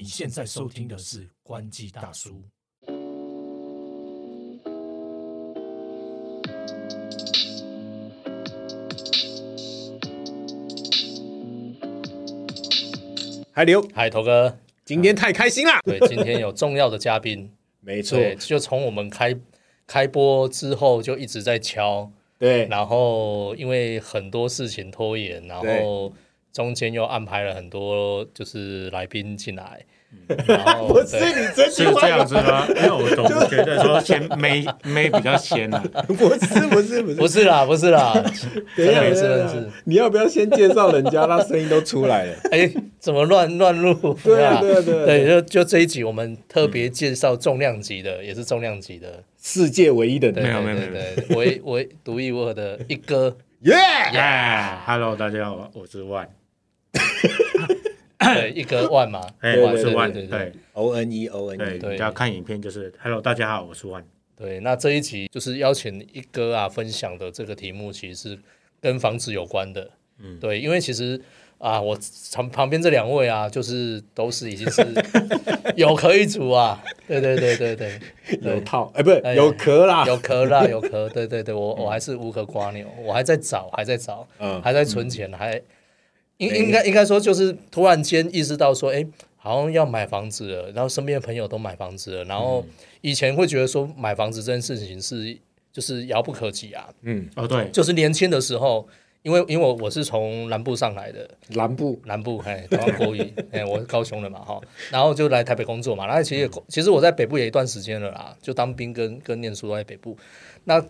你现在收听的是《关机大叔》。海流，嗨，头哥，今天太开心啦！对，今天有重要的嘉宾，没错，对，就从我们开开播之后就一直在敲，对，然后因为很多事情拖延，然后中间又安排了很多就是来宾进来，然后不是对你真是这样子吗？因为我总觉得说先妹妹比较先啊。不是不是不是，不是啦，不是啦，等一下真的是等一下真是，你要不要先介绍人家？那声音都出来了。哎，怎么乱乱录？对啊吧对啊对啊对，就就这一集我们特别介绍重量级的，也是重量级的，世界唯一的没有，没有没有唯唯 独一无二的一哥。耶！耶，Hello，大家好，我是万，对，一个万嘛，哎，对我是万，对 O N E O N 对，E，对你要看影片就是 Hello，大家好，我是万，对。那这一集就是邀请一哥啊分享的这个题目，其实是跟房子有关的。嗯，对，因为其实啊，我旁旁边这两位啊，就是都是已经是 有壳一族啊。对对对对对，有套哎，不是哎有壳啦，有壳啦，有壳。对对对，我我还是无壳瓜牛，我还在找，还在找。嗯，还在存钱，还应应该应该说就是突然间意识到说，哎，好像要买房子了，然后身边的朋友都买房子了，然后以前会觉得说买房子这件事情是就是遥不可及啊，嗯，哦对，就是年轻的时候，因为因为我我是从南部上来的，南部。南部，嘿，台湾国语，哎，我是高雄的嘛，哈，然后就来台北工作嘛，然后其实也其实我在北部也一段时间了啦，就当兵跟跟念书都在北部，那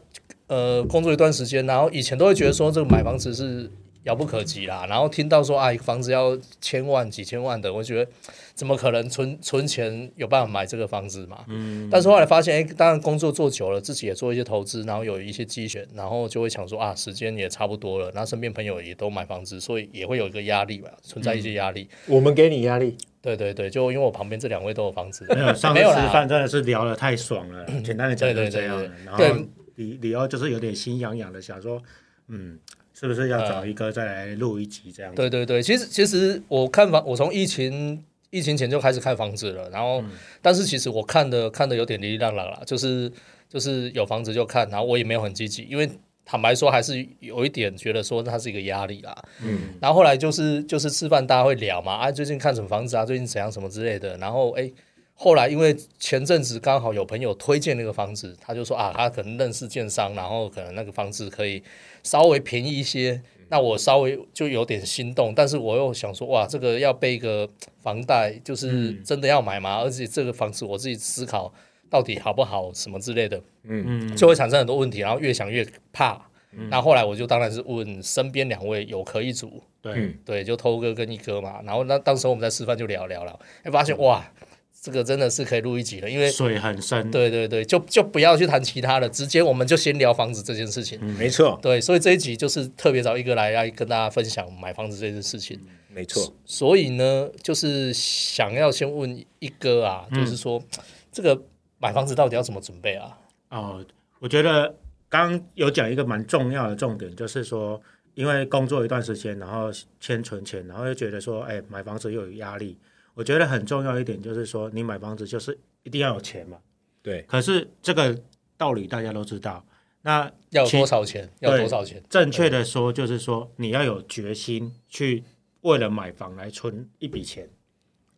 呃工作一段时间，然后以前都会觉得说这个买房子是遥不可及啦，然后听到说啊房子要千万几千万的，我觉得怎么可能存存钱有办法买这个房子嘛？嗯，但是后来发现，哎，当然工作做久了，自己也做一些投资，然后有一些积蓄，然后就会想说啊，时间也差不多了，然后身边朋友也都买房子，所以也会有一个压力吧，存在一些压力。我们给你压力，对对对，就因为我旁边这两位都有房子，没有 上次吃饭真的是聊得太爽了，简单的讲就是这样对对对。然对后李李欧就是有点心痒痒的，想说，嗯，是不是要找一个再来录一集这样子？对对对，其实其实我看房，我从疫情疫情前就开始看房子了，然后、但是其实我看的看的有点哩哩浪浪啦，就是就是有房子就看，然后我也没有很积极，因为坦白说还是有一点觉得说它是一个压力啦。嗯，然后后来就是就是吃饭大家会聊嘛，啊最近看什么房子啊，最近怎样什么之类的，然后哎。后来因为前阵子刚好有朋友推荐那个房子，他就说啊，他可能认识建商，然后可能那个房子可以稍微便宜一些。那我稍微就有点心动，但是我又想说，哇，这个要背一个房贷，就是真的要买吗？而且这个房子我自己思考到底好不好，什么之类的，嗯，就会产生很多问题，然后越想越怕。那后来我就当然是问身边两位有壳一族，对嗯，对，就偷哥跟一哥嘛。然后那当时我们在吃饭就聊聊了，哎，发现哇，这个真的是可以录一集了，因为水很深，对对对，就就不要去谈其他的，直接我们就先聊房子这件事情。嗯没错对，所以这一集就是特别找一个来来跟大家分享买房子这件事情。没错，所以呢，就是想要先问一哥啊，就是说这个买房子到底要怎么准备啊？哦，我觉得刚刚有讲一个蛮重要的重点，就是说，因为工作一段时间，然后先存钱，然后又觉得说，哎，买房子又有压力。我觉得很重要一点就是说，你买房子就是一定要有钱嘛。对，可是这个道理大家都知道。那要多少钱？要多少钱？正确的说，就是说你要有决心去为了买房来存一笔钱，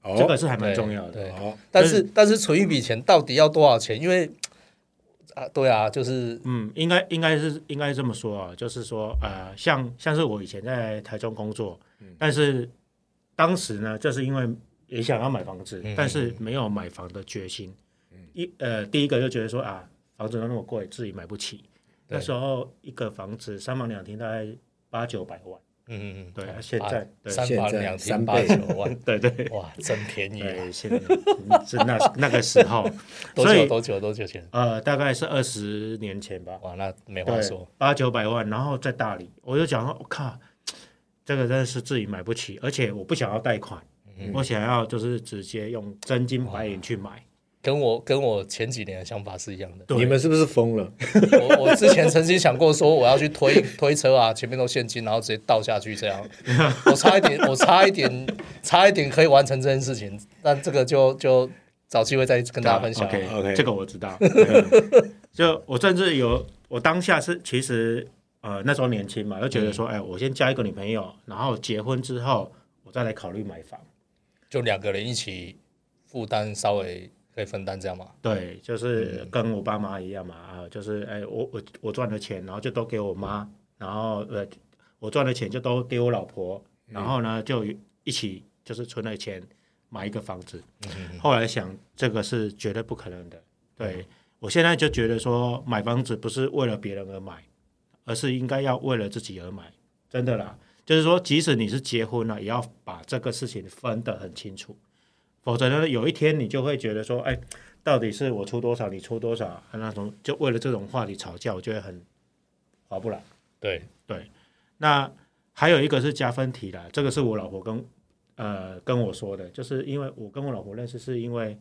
哦这个是还蛮重要的。对，哦，但是但是存一笔钱到底要多少钱？因为啊，对啊，就是嗯，应该应该是应该这么说啊，就是说呃，像像是我以前在台中工作，但是当时呢，就是因为也想要买房子，嗯但是没有买房的决心。一呃，第一个就觉得说啊，房子都那么贵，自己买不起。那时候一个房子三房两厅大概八九百万，嗯嗯嗯，对啊现在三房两厅八九万，对对哇，真便宜啊！现在是那那个时候，多久多久多久前？呃，大概是二十年前吧。哇，那没话说。，八九百万，然后在大理，我就讲说，我、靠，这个真的是自己买不起，而且我不想要贷款，嗯我想要就是直接用真金白银去买。跟我跟我前几年的想法是一样的。你们是不是疯了？我我之前曾经想过说我要去推推车啊，前面都现金，然后直接倒下去这样。我差一点，我差一点，差一点可以完成这件事情，但这个就就找机会再跟大家分享。OK OK 这个我知道。就我甚至有，我当下是其实呃那时候年轻嘛，就觉得说，哎、我先交一个女朋友，然后结婚之后，我再来考虑买房。就两个人一起负担，稍微可以分担这样嘛。对，就是跟我爸妈一样嘛，啊，就是哎，我我我赚的钱，然后就都给我妈，然后呃，我赚的钱就都给我老婆，然后呢就一起就是存了钱买一个房子。后来想，这个是绝对不可能的。对我现在就觉得说，买房子不是为了别人而买，而是应该要为了自己而买，真的啦。就是说，即使你是结婚了，也要把这个事情分得很清楚，否则呢，有一天你就会觉得说，哎，到底是我出多少，你出多少，那种就为了这种话题吵架，我觉得很划不来。对。对，那还有一个是加分题啦，这个是我老婆跟呃跟我说的，就是因为我跟我老婆认识是因为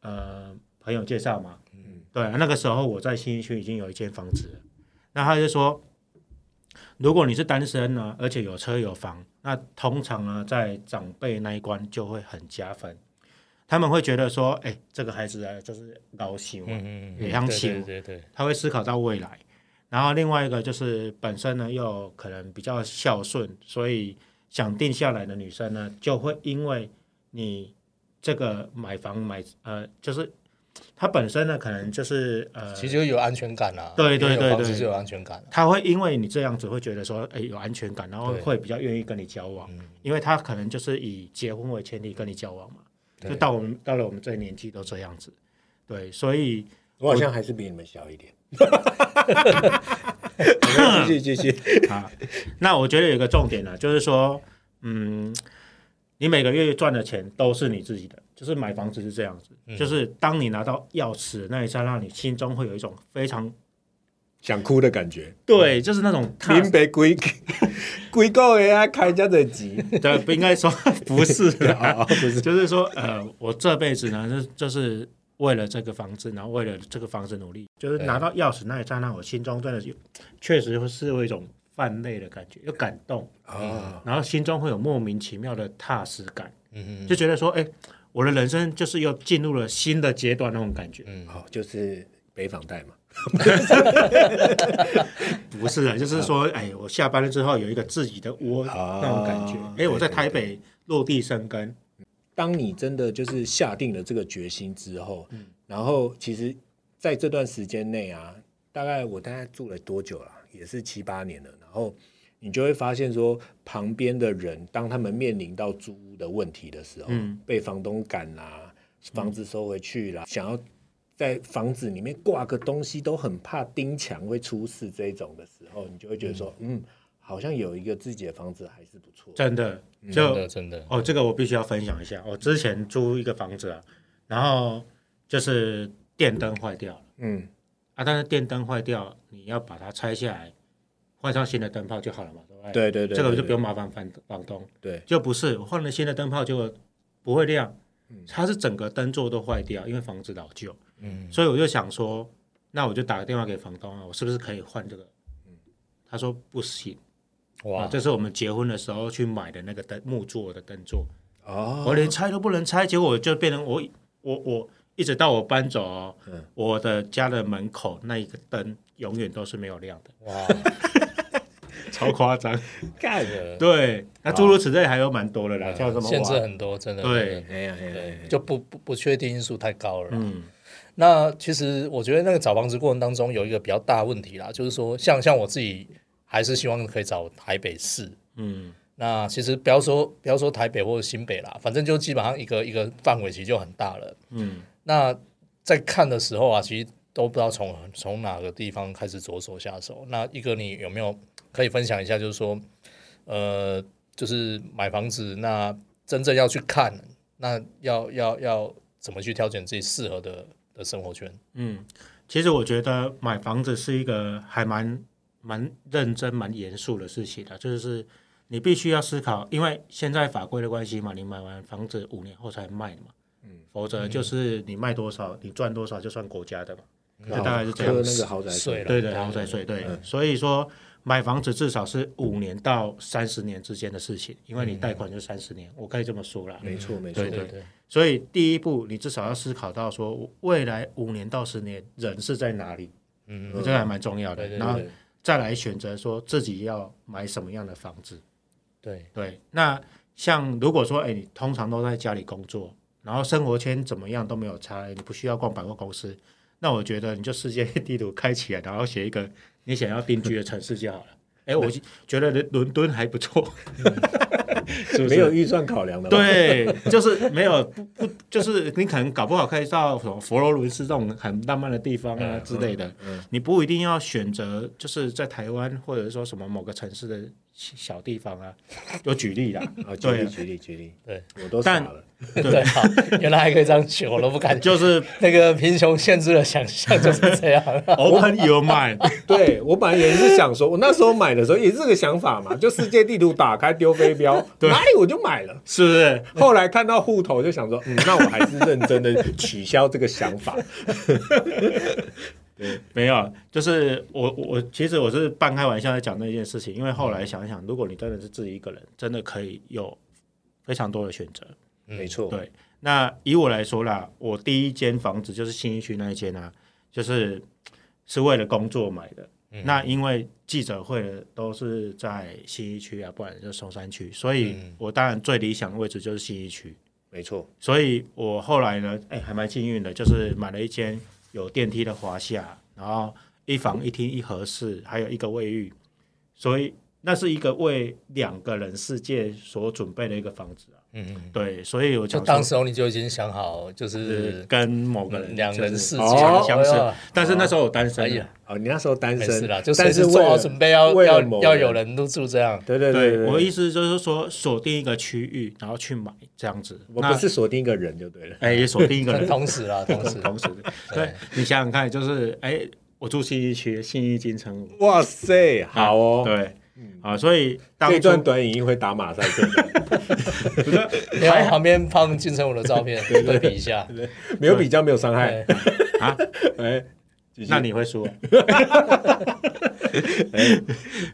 呃朋友介绍嘛，嗯，对，那个时候我在新一区已经有一间房子了，那他就说，如果你是单身呢，而且有车有房，那通常呢在长辈那一关就会很加分，他们会觉得说，哎，这个孩子啊就是高兴嘛，嗯嗯也像对亲对对对，他会思考到未来。然后另外一个就是本身呢又可能比较孝顺，所以想定下来的女生呢，就会因为你这个买房买呃，就是她本身呢可能就是呃，其实就有安全感啊。对对对对有安全感啊。她会因为你这样子会觉得说，哎，有安全感，然后会比较愿意跟你交往，因为他可能就是以结婚为前提跟你交往嘛。就到我们到了我们这个年纪都这样子，对，所以我好像还是比你们小一点。继续继续，啊，那我觉得有一个重点呢，就是说，嗯，你每个月赚的钱都是你自己的，就是买房子是这样子，就是当你拿到钥匙那一刹那，你心中会有一种非常想哭的感觉。对，就是那种踏林北几几个月啊，开家的急对，不应该说 不是啊啊，不是就是说，呃，我这辈子呢，就就是为了这个房子，然后为了这个房子努力，就是拿到钥匙那一刹那，我心中真的有，确实是有一种泛泪的感觉，有感动。啊，然后心中会有莫名其妙的踏实感，嗯就觉得说，哎，我的人生就是又进入了新的阶段那种感觉。嗯好，就是北房贷嘛。不是啊，就是说，哎，我下班了之后有一个自己的窝啊那种感觉。哎，我在台北落地生根，当你真的就是下定了这个决心之后，嗯然后其实在这段时间内啊，大概我大概住了多久了？也是七八年了。然后你就会发现说，旁边的人当他们面临到租屋的问题的时候，嗯被房东赶啦，房子收回去啦，想要在房子里面挂个东西都很怕钉墙会出事这种的时候，你就会觉得说，嗯，好像有一个自己的房子还是不错。真的真就的真的，哦，这个我必须要分享一下。我之前租一个房子啊，然后就是电灯坏掉了嗯，啊，但是电灯坏掉，你要把它拆下来，换上新的灯泡就好了嘛，对不对？对对对，这个就不用麻烦房房东。对。就不是我换了新的灯泡就不会亮，它是整个灯座都坏掉，因为房子老旧，嗯，所以我就想说，那我就打个电话给房东啊，我是不是可以换这个？他说不行。啊，哇，这是我们结婚的时候去买的那个灯木座的灯座，哦，我连拆都不能拆，结果就变成我我我一直到我搬走哦，嗯。我的家的门口那一个灯永远都是没有亮的，哇，超夸张。干这个对，那诸如此类还有蛮多的啦，像什么限制很多，真的。对对，就不不不确定因素太高了。嗯那其实我觉得那个找房子过程当中有一个比较大的问题啦，就是说像像我自己还是希望可以找台北市。嗯那其实不要说不要说台北或者新北啦，反正就基本上一个一个范围其实就很大了。嗯那在看的时候啊，其实都不知道从从哪个地方开始着手下手。那一个你有没有可以分享一下，就是说，呃，就是买房子，那真正要去看，那要要要怎么去挑选自己适合的的生活圈？嗯，其实我觉得买房子是一个还蛮蛮认真、蛮严肃的事情的，就是你必须要思考，因为现在法规的关系嘛，你买完房子五年后才卖嘛，嗯，否则就是你卖多少，你赚多少就算国家的嘛，就大概是这样。那个豪宅税。了对对，豪宅税对，所以说买房子至少是五年到三十年之间的事情，因为你贷款就三十年，我可以这么说啦。没错没错对，对对，所以第一步，你至少要思考到说，未来五年到十年人是在哪里，嗯这个还蛮重要的。对对然后再来选择说自己要买什么样的房子。对，对，那像如果说，哎，你通常都在家里工作，然后生活圈怎么样都没有差，你不需要逛百货公司，那我觉得你就世界地图开起来，然后写一个你想要定居的城市就好了。哎，我觉得伦敦还不错，没有预算考量的，对，就是没有不不，就是你可能搞不好可以到什么佛罗伦斯这种很浪漫的地方啊之类的，你不一定要选择就是在台湾或者是说什么某个城市的小地方啊。有举例啦，啊，举例对举例举例，对，我都傻但了，对，好，原来还可以这样选，我都不敢。就是那个贫穷限制了想象，就是这样。open your mind，对我本来也是想说，我那时候买的时候也是这个想法嘛，就世界地图打开丢飞镖，哪里我就买了。是不是？后来看到户头就想说，嗯，那我还是认真的取消这个想法。没有，就是我我我其实我是半开玩笑在讲那件事情，因为后来想一想，如果你真的是自己一个人，真的可以有非常多的选择。没错，对那以我来说啦，我第一间房子就是新一区那一间啊，就是是为了工作买的。那因为记者会的都是在新一区啊，不然就松山区，所以我当然最理想的位置就是新一区。没错，所以我后来呢，哎，还蛮幸运的，就是买了一间有电梯的华夏，然后一房一厅一合适，还有一个卫浴，所以那是一个为两个人世界所准备的一个房子啊。嗯，对，所以我就当时候你就已经想好，就是是跟某个人两人世界哦相识。但是那时候我单身啊，哎呀，哦，你那时候单身啦，就但是做好准备要要要有人入住这样。对对对对，我的意思就是说锁定一个区域，然后去买这样子。那我不是锁定一个人就对了。哎，也锁定一个人，同时啦，同时，同时，对。你想想看，就是哎，我住信义区，信义金城，哇塞，好哦，对，啊，所以当段短影音会打马赛克的，你要旁边放金城武的照片对比一下。没有比较没有伤害。啊，哎，那你会输啊？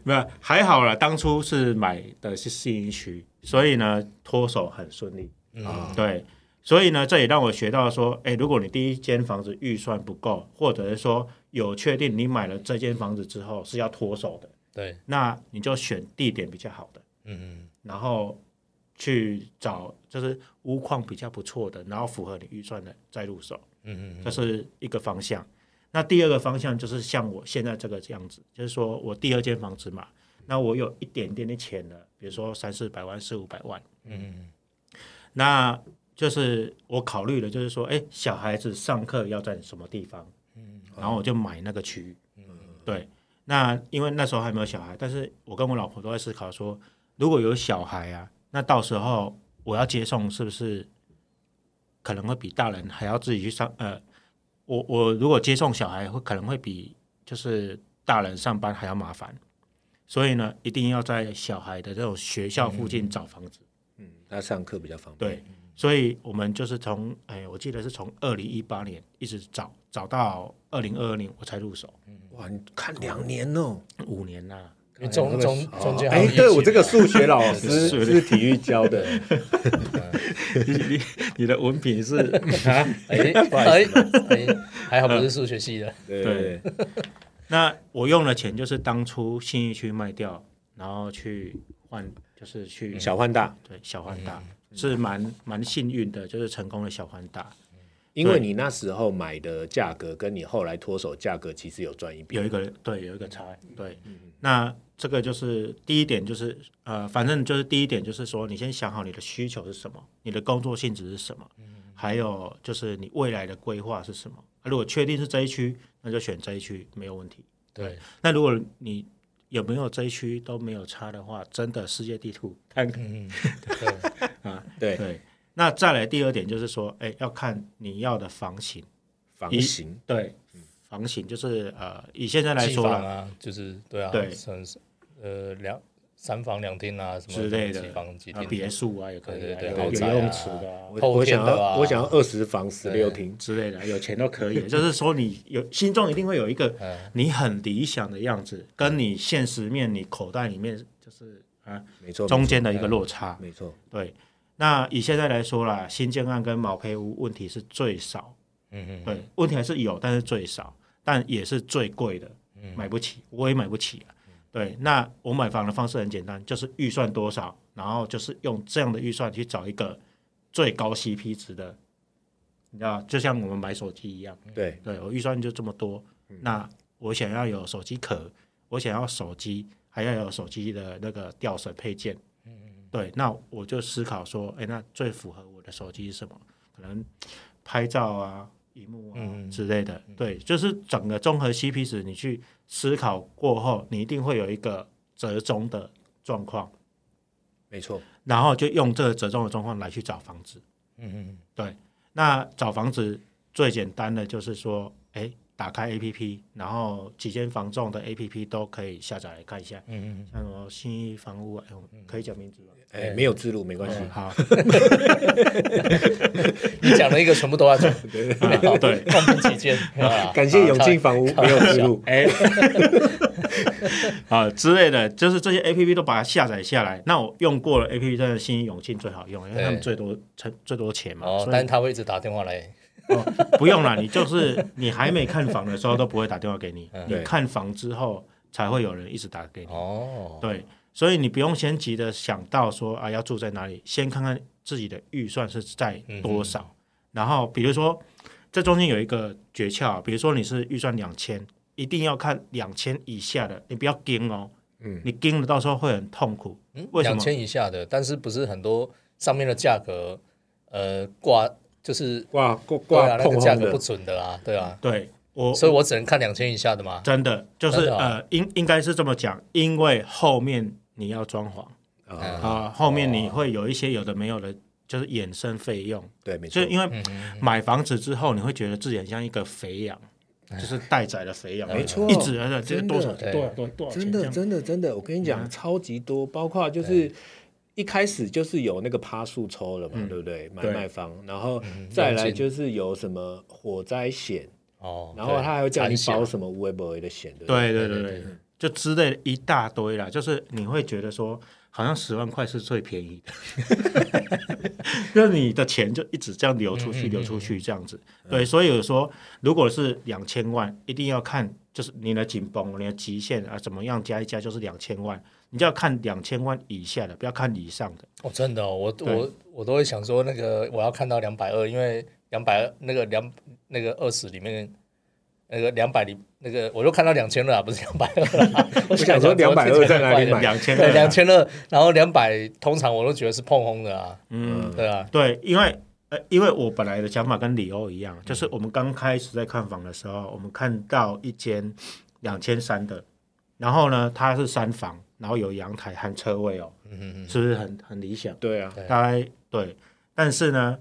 没有，还好了，当初是买的是信义区，所以呢脱手很顺利。啊，对，所以呢，这也让我学到说，哎，如果你第一间房子预算不够，或者是说有确定你买了这间房子之后是要脱手的，对，那你就选地点比较好的，嗯然后去找就是屋况比较不错的，然后符合你预算的再入手。嗯嗯这是一个方向。那第二个方向就是像我现在这个这样子，就是说我第二间房子嘛，那我有一点点的钱了，比如说三四百万、四五百万，嗯嗯那就是我考虑的，就是说，哎，小孩子上课要在什么地方，嗯然后我就买那个区域，嗯对。那因为那时候还没有小孩，但是我跟我老婆都在思考说，如果有小孩啊，那到时候我要接送是不是可能会比大人还要自己去上？呃，我我如果接送小孩会可能会比就是大人上班还要麻烦，所以呢，一定要在小孩的这种学校附近找房子。嗯，他上课比较方便。对，所以我们就是从哎，我记得是从二零一八年一直找找到二零二二年我才入手，哇，你看两年哦。五年呐、嗯，中中中间还哎对我这个数学老师 是体育教的，你你你的文凭是 啊？哎哎哎，还好不是数学系的。对，那我用的钱就是当初信义区卖掉，然后去换，就是去小换大，对小换大，是蛮蛮幸运的，就是成功的小环大。因为你那时候买的价格跟你后来脱手价格其实有赚一笔。有一个对有一个差异，对，那这个就是第一点，就是呃，反正就是第一点就是说，你先想好你的需求是什么，你的工作性质是什么，还有就是你未来的规划是什么。如果确定是这一区，那就选这一区没有问题。对，那如果你有没有这一区都没有差的话，真的世界地图看看。嗯，对，啊，对，对。那再来第二点就是说，哎，要看你要的房型，房型。对，房型就是呃，以现在来说啦，房啊，就是对啊，对。呃两三房两厅啊，什么之类的几房几啊，厅别墅啊也可以对有游泳池的啊。我我想要我想要二十房十六厅，之类的，有钱都可以。就是说，你有心中一定会有一个嗯。你很理想的样子，跟你现实面你口袋里面就是啊没错，中间的一个落差。没错，对，那以现在来说啦，新建案跟毛坯屋问题是最少，嗯嗯，对，问题还是有，但是最少，但也是最贵的，嗯。买不起，我也买不起啊。对，那我买房的方式很简单，就是预算多少，然后就是用这样的预算去找一个最高 CP 值的，你知道，就像我们买手机一样，对，对我预算就这么多，那我想要有手机壳，我想要手机，还要有手机的那个吊绳配件，对，那我就思考说，哎，那最符合我的手机是什么？可能拍照啊、荧幕啊嗯之类的，对，就是整个综合 CP 值，你去思考过后，你一定会有一个折中的状况，没错，然后就用这个折中的状况来去找房子。嗯嗯对，那找房子最简单的就是说，哎，打开 APP，然后几间房仲的 APP 都可以下载来看一下，嗯嗯像什么新一房屋啊，哎我可以讲名字吗？哎，没有字录没关系，好，嗯，你讲了一个全部都要讲，啊 对，放平起见，啊感谢永庆房屋没有字录，哎，啊之类的，就是这些 A P P 都把它下载下来。那我用过了 A P P，真的新永庆最好用，因为他们最多成最多钱嘛。哦，但是他会一直打电话来，哦不用了，你就是你还没看房的时候都不会打电话给你，嗯你看房之后才会有人一直打给你。哦，对，所以你不用先急着想到说啊要住在哪里，先看看自己的预算是在多少，然后比如说这中间有一个诀窍，比如说你是预算两千，一定要看两千以下的，你不要盯哦，嗯，你盯了到时候会很痛苦。嗯，为什么？两千以下的，但是不是很多上面的价格，呃，挂就是挂挂对啊，挂碰那个价格不，准的啦，对啊，对我所以我只能看两千以下的嘛。真的就是呃，应应该是这么讲，因为后面你要装潢嗯。啊，啊、后面你会有一些有的没有的，就是衍生费用。对，没错。就，因为买房子之后，你会觉得自己很像一个肥羊，就是待宰的肥羊，没错一直而且这多少对多少多少多少钱真的真的真的，我跟你讲，嗯。超级多，包括就是。一开始就是有那个趴数抽了嘛，嗯对不对？买对卖方，然后嗯再来就是有什么火灾险，哦，然后他还会叫你残险保什么无为不为的险，对不对？对对对就之类的一大堆啦，就是你会觉得说，好像十万块是最便宜的，就是你的钱就一直这样流出去，流出去这样子。对，所以有说，如果是两千万，一定要看就是你的紧绷，你的极限啊，怎么样加一加就是两千万，你就要看两千万以下的，不要看以上的。哦，真的、哦，我我我都会想说，那个我要看到两百二，因为两百那个两那个二十里面那个两百里那个我就看到两千了啊，不是两百二啦。我我想说两百二在哪里买？对，两千二，两千二，然后两百通常我都觉得是碰轰的啊，嗯，对啊，对，因为呃，因为我本来的想法跟李欧一样，就是我们刚开始在看房的时候，我们看到一间两千三的，然后呢，它是三房，然后有阳台和车位哦，嗯嗯嗯，是不是很很理想？对啊，大概对，但是呢，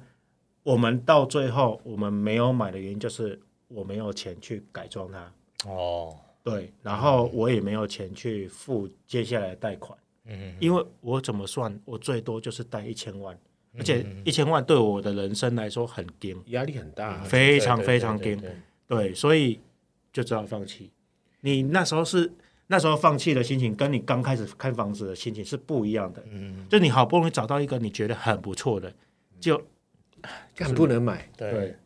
我们到最后我们没有买的原因就是我没有钱去改装它，哦，对，然后我也没有钱去付接下来的贷款。嗯嗯因为我怎么算，我最多就是贷一千万，而且嗯一千万对我的人生来说很低，压力很大，非常非常低。对对对对，所以就只好放弃。你那时候是那时候放弃的心情，跟你刚开始看房子的心情是不一样的。嗯，就你好不容易找到一个你觉得很不错的，就很不能买。对，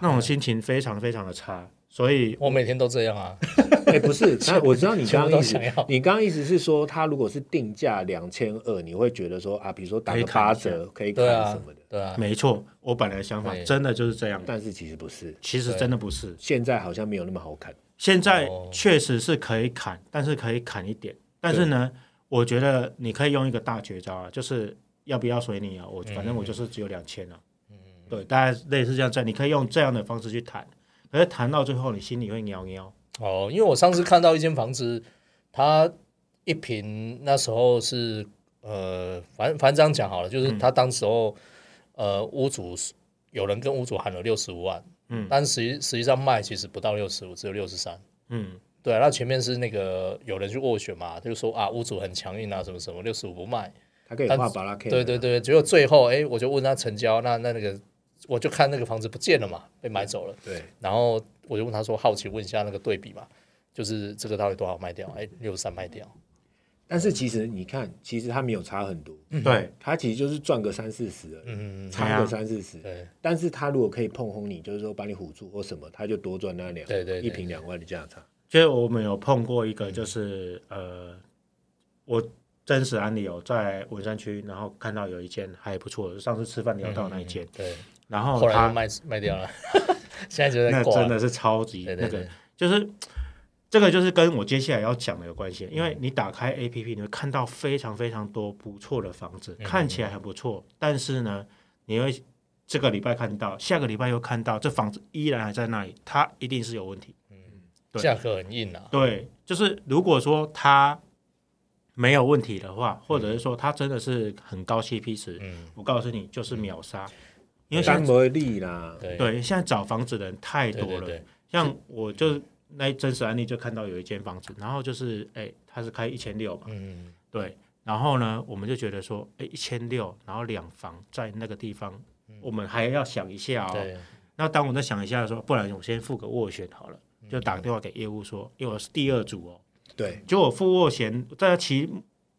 那种心情非常非常的差。所以我每天都这样啊，哎，不是，那我知道你刚刚意思你刚刚意思是说，他如果是定价两千二，你会觉得说啊，比如说打个八折可以砍什么的，对啊，没错，我本来的想法真的就是这样，但是其实不是，其实真的不是。现在好像没有那么好砍。现在哦确实是可以砍，但是可以砍一点。但是呢，我觉得你可以用一个大绝招啊，就是要不要随你啊，我反正我就是只有两千啊。对，大概类似这样在，你可以用这样的方式去谈，可是谈到最后，你心里会喵喵。哦，因为我上次看到一间房子，它一平那时候是呃，反正反正这样讲好了，就是他当时候、呃屋主有人跟屋主喊了六十五万，嗯。但实际实际上卖其实不到六十五，只有六十三，嗯，对啊，那前面是那个有人去斡旋嘛，就说啊屋主很强硬啊，什么什么六十五不卖，他可以画巴拉 K，对对对，结果最后哎，我就问他成交，那那那个我就看那个房子不见了嘛，被买走了，对，然后我就问他说，好奇问一下那个对比嘛，就是这个到底多少卖掉？哎，六十三卖掉，但是其实你看，其实他没有差很多，对，他其实就是赚个三四十而已，嗯，嗯差个三四十。对。但是他如果可以碰轰你，就是说把你唬住或什么，他就多赚那两对对对一瓶两万的价差。就是我们有碰过一个，就是呃，我真实案例有在文山区，然后看到有一间还不错，上次吃饭聊到那一间，对，然后他后来卖卖掉了，现在就在那挂真的是超级对对对那个，就是这个就是跟我接下来要讲的有关系，因为你打开 A P P，你会看到非常非常多不错的房子，看起来很不错，但是呢，你会这个礼拜看到，下个礼拜又看到这房子依然还在那里，它一定是有问题。对价格很硬啊，对，就是如果说它没有问题的话，或者是说它真的是很高 CP 值，嗯，我告诉你就是秒杀，因为现在啦，对对现在找房子的人太多了。对对对，像我就那真实案例就看到有一间房子，然后就是哎，他是开一千六嘛，嗯，对，然后呢，我们就觉得说，哎，一千六，然后两房在那个地方，我们还要想一下哦。对，那当我在想一下说，不然我先付个斡旋好了，就打个电话给业务说，因为我是第二组哦，对，就我付斡旋，在骑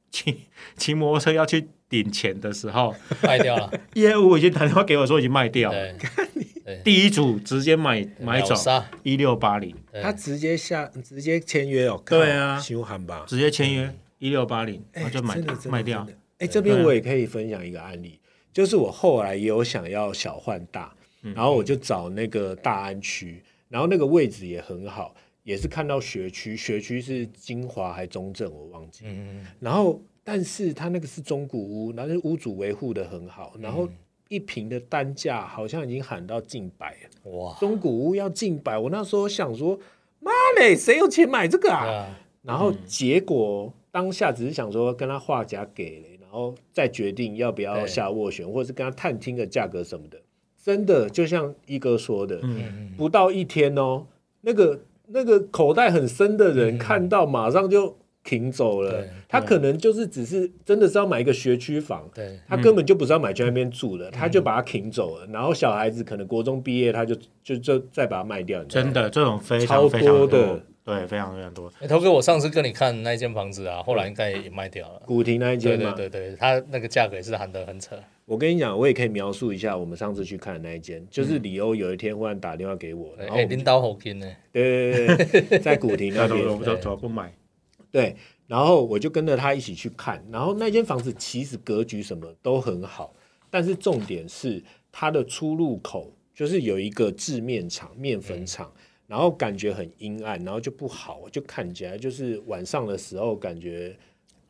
骑骑摩托车要去领钱的时候，卖掉了，业务已经打电话给我说已经卖掉了，对，第一组直接买买走，一六八零，他直接下直接签约哦。对啊。修函吧，直接签约一六八零，哎然后就买卖掉。哎，这边我也可以分享一个案例，就是我后来也有想要小换大，嗯。然后我就找那个大安区，然后那个位置也很好，也是看到学区，学区是金华还中正，我忘记。嗯，然后，但是他那个是中古屋，然后屋主维护的很好，然后一瓶的单价好像已经喊到近百了，哇，中古屋要近百。我那时候想说，妈嘞，谁有钱买这个啊？啊，然后结果当下只是想说跟他画价给了，然后再决定要不要下斡旋，或者是跟他探听个价格什么的。真的就像一哥说的，嗯不到一天哦，那个那个口袋很深的人看到马上就停走了对。他可能就是只是真的是要买一个学区房，对，他根本就不是要买去那边住的，他就把它停走了。然后小孩子可能国中毕业，他就就就再把它卖掉。真的，这种非常非常多的，对，非常非常多。哎，头哥，我上次跟你看那间房子啊，后来应该也卖掉了。古亭那一间嘛，对对对，他那个价格也是喊得很扯。我跟你讲，我也可以描述一下我们上次去看的那一间，就是李欧有一天忽然打电话给我，对哎，然后领导好金呢，对对对对，在古亭那边，那怎么怎么不买？对，然后我就跟着他一起去看，然后那间房子其实格局什么都很好，但是重点是它的出入口就是有一个制面厂、面粉厂，然后感觉很阴暗，然后就不好，就看起来就是晚上的时候感觉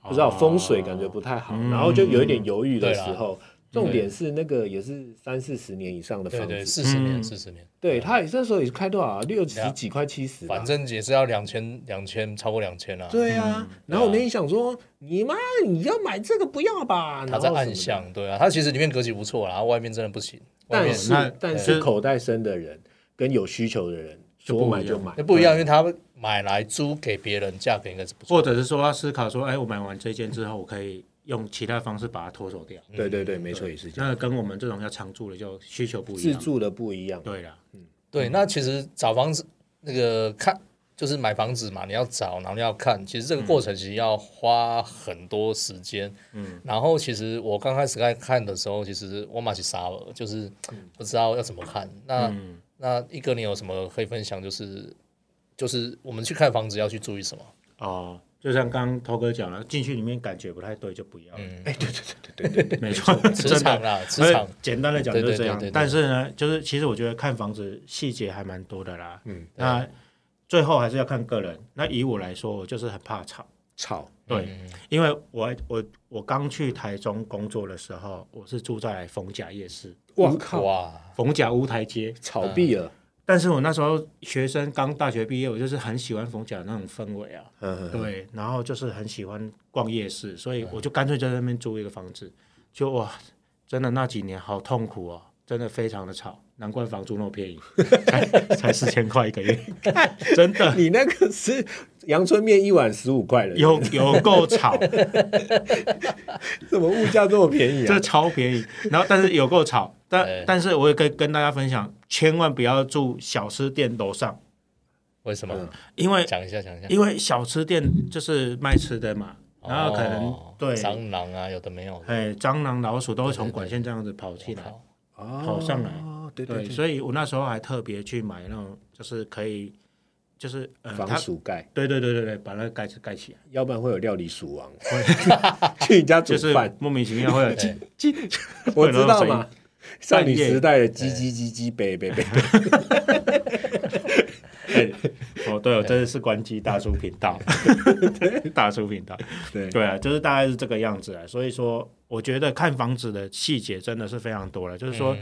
不知道风水感觉不太好，然后就有一点犹豫的时候。重点是那个也是三四十年以上的房子，四十年，嗯。四十年，对，他也那时候也是开多少啊？六十几块七十，反正也是要两千，两千超过两千啊。对啊，然后我那天想说，你妈你要买这个不要吧？他在暗然后什么的，巷，对啊，他其实里面格局不错啦，然后外面真的不行，但是但是口袋深的人跟有需求的人说买就买那，不一样，因为他买来租给别人，价格应该是不错。或者是说要思考说，哎，我买完这件之后，我可以用其他方式把它脱手掉。对对对，没错也是这样，那跟我们这种要常住的就需求不一样。自住的不一样，对啦，嗯对，那其实找房子那个看就是买房子嘛，你要找，然后你要看，其实这个过程其实要花很多时间。嗯，然后其实我刚开始在看的时候，其实我马是傻了，就是不知道要怎么看。那、嗯，那一哥，你有什么可以分享？就是就是我们去看房子要去注意什么？哦，就像刚刚涛哥讲了，进去里面感觉不太对就不要。嗯，哎，对对对对对 对，没错，磁真的。场啦，磁而场，简单的讲就是这样对对对对对，但是呢，就是其实我觉得看房子细节还蛮多的啦。嗯，那最后还是要看个人。那以我来说，我就是很怕吵。吵，对，嗯因为我我我刚去台中工作的时候，我是住在逢甲夜市，哇靠，哇，逢甲乌台街。吵毙了，但是我那时候学生刚大学毕业，我就是很喜欢逢甲那种氛围啊，对，然后就是很喜欢逛夜市，所以我就干脆在那边租一个房子，就哇，真的那几年好痛苦哦，真的非常的吵，难怪房租那么便宜，才才四千块一个月，真的。你那个是阳春面一碗十五块了，有有够吵，怎么物价这么便宜这啊？超便宜。然后但是有够吵，但对但是我也可以跟大家分享，千万不要住小吃店楼上，为什么？嗯？因为讲一下，讲一下。因为小吃店就是卖吃的嘛，然后可能、哦对，蟑螂啊，有的没有。的。哎，蟑螂、老鼠都会从管线这样子跑进来。跑上来。对，对对对，所以我那时候还特别去买那种，就是可以，就是呃，防鼠盖，对对对对对，把那个盖子盖起来，要不然会有料理鼠王。去你家煮就是饭。莫名其妙会有 鸡鸡我知道嘛，少女时代的鸡鸡鸡鸡北北北，哎哦，对。真的是关机大叔频道，大叔频道，对。对啊，就是大概是这个样子啊。所以说，我觉得看房子的细节真的是非常多了。就是说，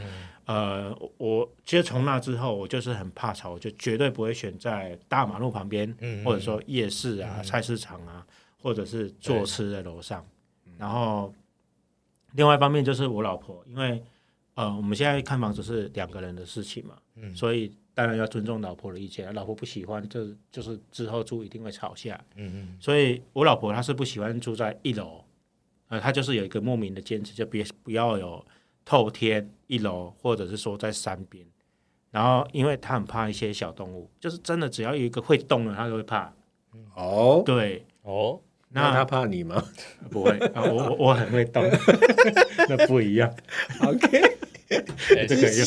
呃，我其实从那之后，我就是很怕吵，我就绝对不会选在大马路旁边，嗯或者说夜市啊、菜市场啊，或者是坐吃的楼上。然后，另外一方面就是我老婆，因为呃，我们现在看房子是两个人的事情嘛，嗯。所以当然要尊重老婆的意见。老婆不喜欢，就就是之后住一定会吵架。嗯嗯，所以我老婆她是不喜欢住在一楼，呃，她就是有一个莫名的坚持，就别不要有透天一楼，或者是说在山边。然后，因为她很怕一些小动物，就是真的只要有一个会动的，她都会怕。哦，对，哦，那他怕你吗不会啊，我我我很会动，那不一样。？OK，哎这个用。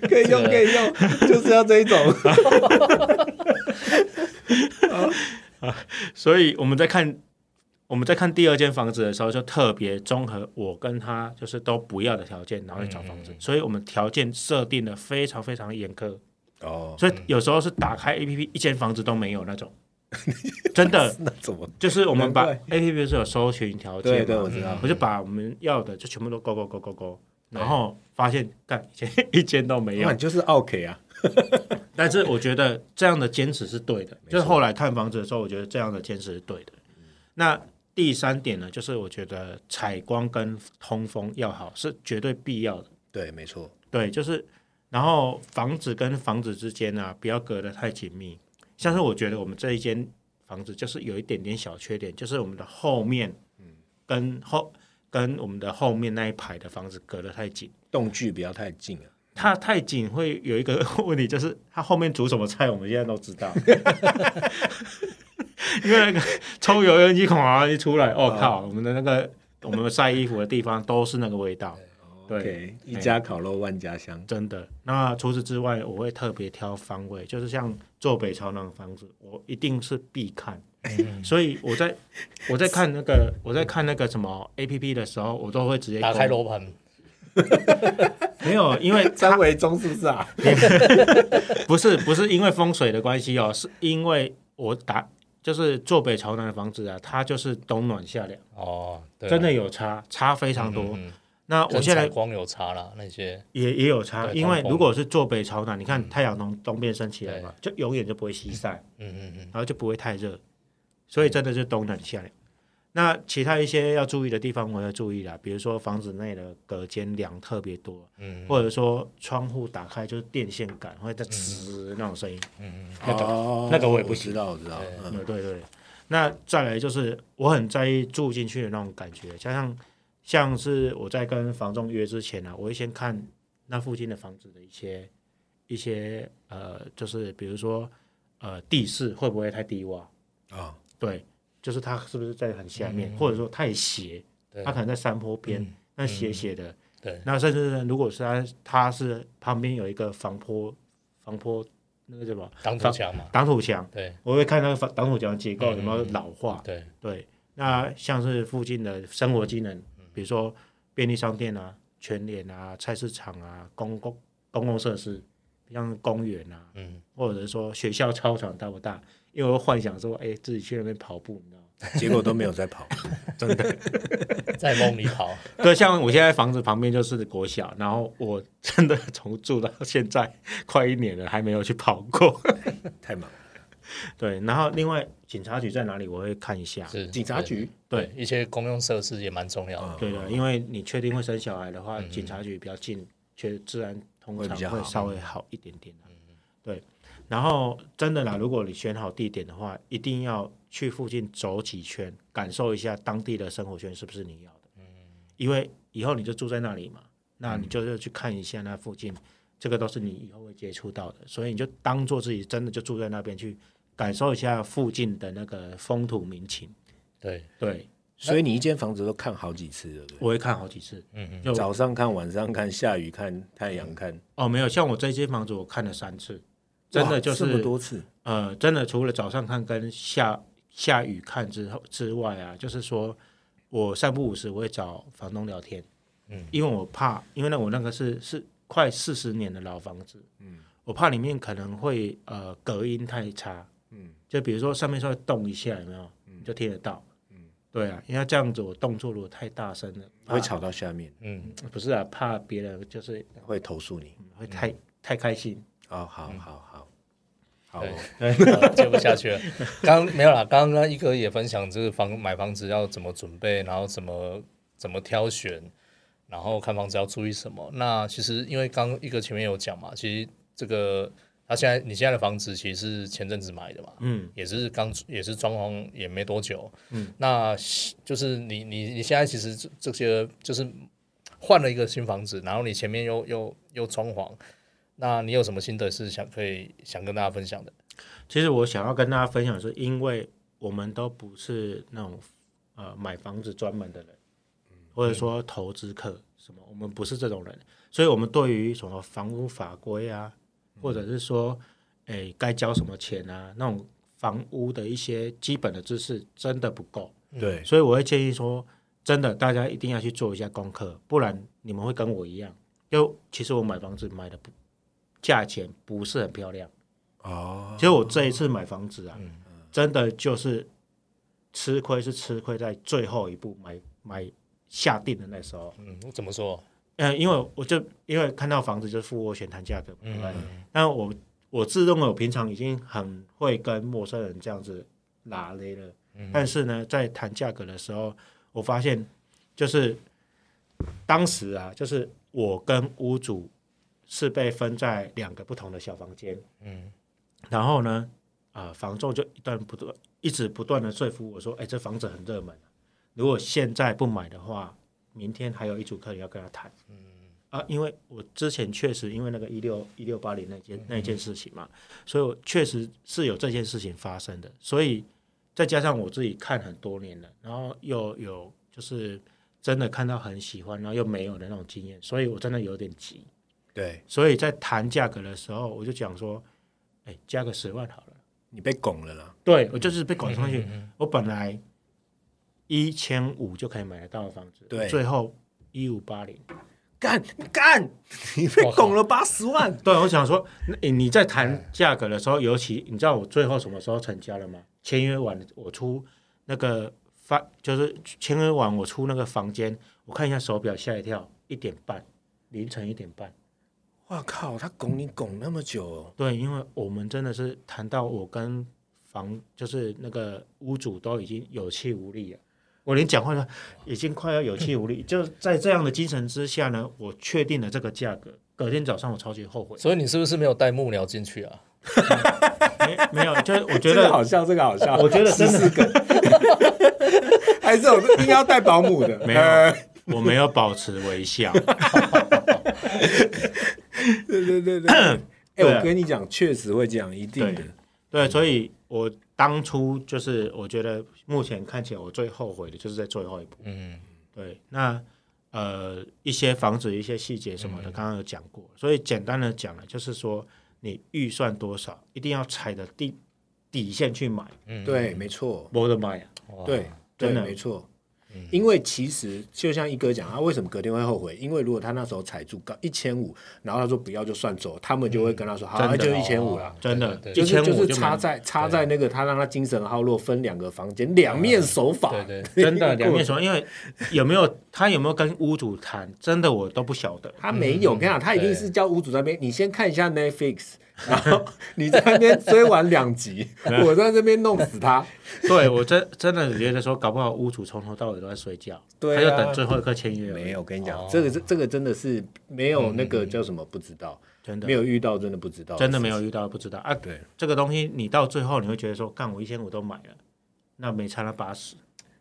可以用，可以用，就是要这一种。所以我们在看我们在看第二间房子的时候，就特别综合我跟他就是都不要的条件，然后去找房子。所以我们条件设定的非常非常严苛，哦，所以有时候是打开 A P P 一间房子都没有那种，真的。那怎么？就是我们把 A P P 是有搜寻条件嘛，对对，我知道。我就把我们要的就全部都勾勾勾勾勾，然后发现干一间一间都没有就是 OK 啊。但是我觉得这样的坚持是对的，就是后来看房子的时候，我觉得这样的坚持是对的。那第三点呢，就是我觉得采光跟通风要好是绝对必要的。对，没错。对，就是然后房子跟房子之间啊，不要隔得太紧密。像是我觉得我们这一间房子就是有一点点小缺点，就是我们的后面，跟后跟我们的后面那一排的房子隔得太紧。动距不要太近啊。它太紧会有一个问题，就是它后面煮什么菜，我们现在都知道。因为那个抽油烟机哗一出来，哦靠，我们的那个我们晒衣服的地方都是那个味道。对一家烤肉万家香。真的。那除此之外，我会特别挑方位，就是像坐北朝南的房子，我一定是必看。所以我在我在看那个我在看那个什么 A P P 的时候，我都会直接打开勾罗盘，没有，因为 张维忠是不是啊？不是不是因为风水的关系哦，是因为我打就是坐北朝南的房子啊，它就是冬暖夏凉，哦，真的有差，差非常多。嗯嗯那我现在光有差了，那些。也也有差，因为如果是坐北朝南，你看太阳从东边升起来嘛，就永远就不会西晒，嗯嗯嗯，然后就不会太热，所以真的是冬暖夏凉。那其他一些要注意的地方，我要注意啦，比如说房子内的隔间梁特别多，嗯。或者说窗户打开就是电线杆会在吱那种声音，那个哦那个我也不知道，我知道。对。嗯嗯，对对。那再来就是我很在意住进去的那种感觉，加上像是我在跟房仲约之前啊，我会先看那附近的房子的一些一些呃，就是比如说呃地势会不会太低洼，啊，对，就是它是不是在很下面，或者说太斜，对它可能在山坡边，嗯那斜斜的，对，那甚至是如果是它它是旁边有一个防坡防坡那个什么挡土墙嘛，挡土墙。对我会看那个防挡土墙的结构嗯有没有老化。对，对，那像是附近的生活机能，比如说便利商店啊、全联啊、菜市场啊、公共公共设施，像公园啊，嗯，或者是说学校操场大不大？因为我幻想说，哎，自己去那边跑步，你知道吗？结果都没有在跑。真的 在梦里跑，对，像我现在房子旁边就是国小，然后我真的从住到现在快一年了，还没有去跑过。太忙了。对，然后另外警察局在哪里，我会看一下。是警察局对一些公用设施也蛮重要的，对的，因为你确定会生小孩的话，嗯警察局比较近，觉得自然通常会比较会稍微好一点点、嗯、对，然后真的啦，如果你选好地点的话，一定要去附近走几圈，感受一下当地的生活圈是不是你要的。嗯因为以后你就住在那里嘛，那你就是去看一下那附近，这个都是你以后会接触到的，所以你就当做自己真的就住在那边去感受一下附近的那个风土民情。对，对，所以你一间房子都看好几次，对不对？我会看好几次。嗯嗯，就早上看，晚上看，下雨看，太阳看，哦，没有，像我这间房子我看了三次，真的就是这么是多次，呃，真的除了早上看跟下下雨看之后之外啊，就是说我三不五时我会找房东聊天，嗯，因为我怕，因为那我那个是是快四十年的老房子，嗯，我怕里面可能会呃隔音太差，嗯，就比如说上面稍微动一下，有没有？嗯。就听得到，嗯，对啊，因为这样子我动作如果太大声了，会吵到下面，嗯，不是啊，怕别人就是会投诉你。会太、太开心，哦，好好好，好对哦，呃 接不下去了。刚刚没有啦，刚刚一哥也分享这个房买房子要怎么准备，然后怎么怎么挑选，然后看房子要注意什么。那其实因为刚刚一哥前面有讲嘛，其实这个他现在你现在的房子其实是前阵子买的嘛，嗯，也是刚也是装潢也没多久，嗯，那就是你你你现在其实这这些就是换了一个新房子，然后你前面又又又装潢，那你有什么心得是想可以想跟大家分享的？其实我想要跟大家分享的是，因为我们都不是那种呃买房子专门的人，或者说投资客什么，我们不是这种人，所以我们对于什么房屋法规啊，或者是说，诶该交什么钱啊，那种房屋的一些基本的知识真的不够，对，所以我会建议说，真的大家一定要去做一下功课，不然你们会跟我一样，就其实我买房子买的不价钱不是很漂亮。哦，其实我这一次买房子啊，嗯真的就是吃亏，是吃亏在最后一步买买下定的那时候。嗯，怎么说？嗯，因为我就因为看到房子就是付斡旋谈价格，对不对？嗯但我我自认为我平常已经很会跟陌生人这样子拉勒了，嗯但是呢，在谈价格的时候，我发现就是当时啊，就是我跟屋主是被分在两个不同的小房间，嗯然后呢，啊、房仲就一段不断一直不断的说服我说，哎，这房子很热门，如果现在不买的话，明天还有一组客人要跟他谈。嗯啊，因为我之前确实因为那个一六一六八零那件那件事情嘛，所以我确实是有这件事情发生的，所以再加上我自己看很多年了，然后又有就是真的看到很喜欢，然后又没有的那种经验，所以我真的有点急。对所以在谈价格的时候，我就讲说，哎，加个十万好了。你被拱了啦，对我就是被拱上嗯去，我本来一千五就可以买得到的房子，对最后一五八零。干干，你被拱了八十万，对，我想说，你你在谈价格的时候，尤其你知道我最后什么时候成交了吗？签约完，我出那个发，就是签约完我出那个房间，我看一下手表，吓一跳，一点半，凌晨一点半。哇靠，他拱你拱那么久哦，对，因为我们真的是谈到我跟房，就是那个屋主都已经有气无力了，我连讲话都已经快要有气无力。就在这样的精神之下呢，我确定了这个价格。隔天早上我超级后悔，所以你是不是没有带幕僚进去啊？没没有，就是我觉得好笑，这个好笑，我觉得真的是个，还是我应该要带保姆的，没有呃我没有保持微笑。对对对对，哎，对啊。我跟你讲，确实会这样，一定的。对，所以我当初就是我觉得目前看起来我最后悔的就是在最后一步。嗯。对，那呃一些房子一些细节什么的，刚刚有讲过，所以简单的讲了，就是说你预算多少，一定要踩着底底线去买。嗯，对，没错，我的妈呀！对，真的。没错。因为其实就像一哥讲，他为什么隔天会后悔？因为如果他那时候踩住高一千五，然后他说不要就算走，他们就会跟他说好，那就一千五了。真的。对就1500是就是差在差在那个他让他精神耗落，分两个房间，两面手法。对对，真的两面说，因为有没有他有没有跟屋主谈，真的我都不晓得。他没有，嗯。我跟你讲，他一定对。是叫屋主那边，你先看一下 Netflix，然后你在那边追完两集，我在这边弄死他。对我真真的觉得说，搞不好屋主从头到尾都在睡觉，对啊他就等最后一刻签约。没有，我跟你讲哦，这个是这个真的是没有那个叫什么不知道，真的没有遇到真的不知道，真的没有。遇到不知道啊。对，这个东西你到最后你会觉得说，干我一千五都买了，那没差了八十，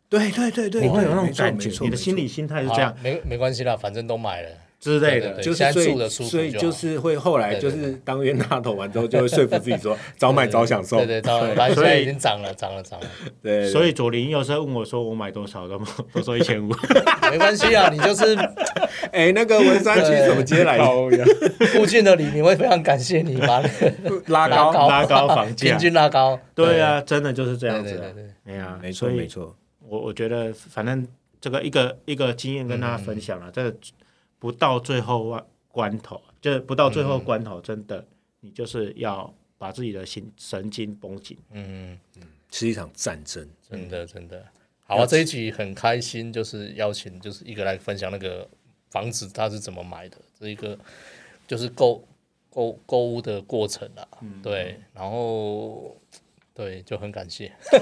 对对对对，你会有那种感觉没，错你的心理心态是这样没没关系啦，反正都买了。之类的对对。就是所以所以就是会后来就对对是当冤大头完之后，就会说服自己说 早买早享受。对对，当然，反正现所以已经涨了，涨了，涨了，对，所以左邻右舍问我说我买多少都我说一千五，没关系啊，你就是 哎，那个文山区怎么接来的？附近的里民会非常感谢你把拉高，拉高拉高房价平，均拉高。对啊，真的就是这对，样子啊。对对对对，哎呀，没错所以没错。我我觉得反正这个一个一个经验跟大家分享了，这个不到最后关头，就是不到最后关头，真的你就是要把自己的心神经绷紧。嗯，是一场战争。真的真的。好，这一集很开心，就是邀请就是一个来分享那个房子他是怎么买的，这一个就是购购购物的过程啊，对，然后对就很感谢，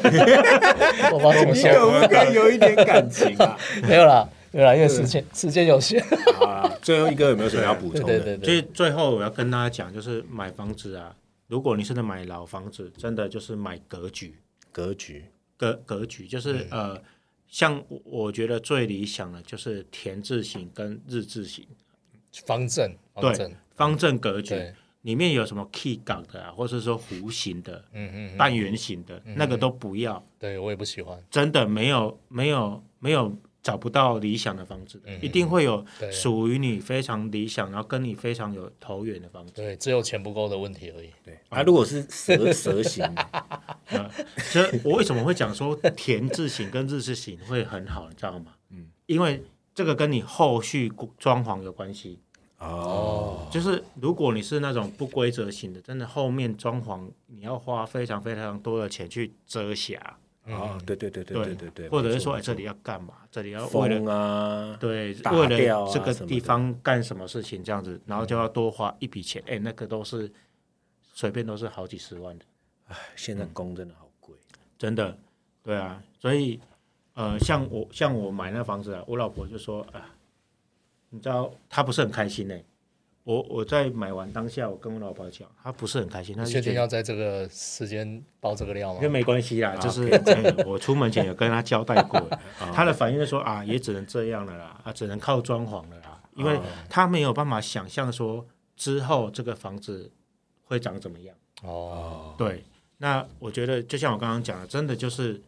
我不知道怎么你说，可不可以有一点感情啊？没有啦，没有啦，因为时间时间有限，好啊，最后一个有没有什么要补充的？对对对，所以最后我要跟大家讲，就是买房子啊，如果你是在买老房子，真的就是买格局，格局，格格局就是、呃，像我我觉得最理想的就是田字形跟日字形，方正方对正，方正格局对，里面有什么 key 港的啊，或者说弧形的、嗯嗯嗯，半圆形的，那个都不要，对我也不喜欢，真的没有没有没有找不到理想的房子。的，一定会有对。属于你非常理想，然后跟你非常有投缘的房子。对，只有钱不够的问题而已。对。啊，如果是蛇蛇形的，啊，所以我为什么会讲说田字形跟日字形会很好，你知道吗？嗯，因为这个跟你后续装潢有关系。哦，就是如果你是那种不规则型的，真的后面装潢你要花非常非常多的钱去遮瑕，哦，对对对对对对对，或者是说，哎，这里要干嘛？这里要为了啊，对，打为了这个地方干什么事情这样子，然后就要多花一笔钱，哎，那个都是随便都是好几十万的。哎现在工真的好贵。真的，对啊，所以呃，像我像我买那房子啊，我老婆就说啊，你知道他不是很开心呢、我我在买完当下，我跟我老婆讲，她不是很开心，她你确定要在这个时间爆这个料吗因为？没关系啦，就是、嗯我出门前有跟她交代过了，她的反应是说啊，也只能这样了啦，啊，只能靠装潢了啦，因为她没有办法想象说之后这个房子会长怎么样。哦，对，那我觉得就像我刚刚讲的，真的就是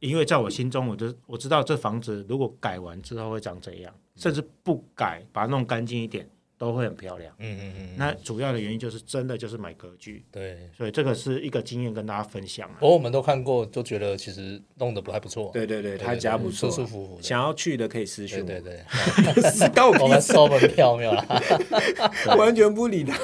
因为在我心中，我就我知道这房子如果改完之后会长怎样，甚至不改，把它弄干净一点，都会很漂亮。嗯嗯嗯，那主要的原因就是真的就是买格局，对。所以这个是一个经验跟大家分享啊不。过我们都看过，都觉得其实弄得不还不错。对对对，他家不错啊，舒舒服服。想要去的可以私讯对我，对对，是高我们收门票没有啦。完全不理他。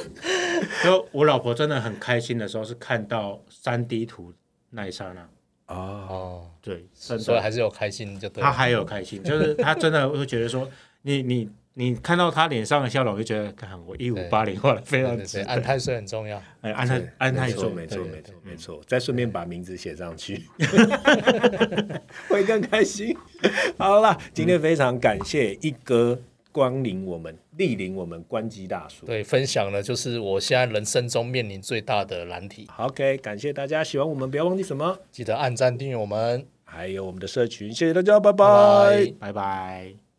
就我老婆真的很开心的时候，是看到三 D 图那一刹那，哦，哦，对，所以，还是有开心就对了。她还有开心，就是他真的会觉得说，你你你看到他脸上的笑容，就觉得，看我一五八零花的非常值。安泰税很重要。哎，安泰安泰说没错没错没错没错，再顺便把名字写上去，会更开心。好啦，今天非常感谢一哥光临我们，莅临我们关机大叔。对，分享了就是我现在人生中面临最大的难题。好，OK，感谢大家，喜欢我们不要忘记什么，记得按赞订阅我们，还有我们的社群，谢谢大家，拜拜拜拜拜。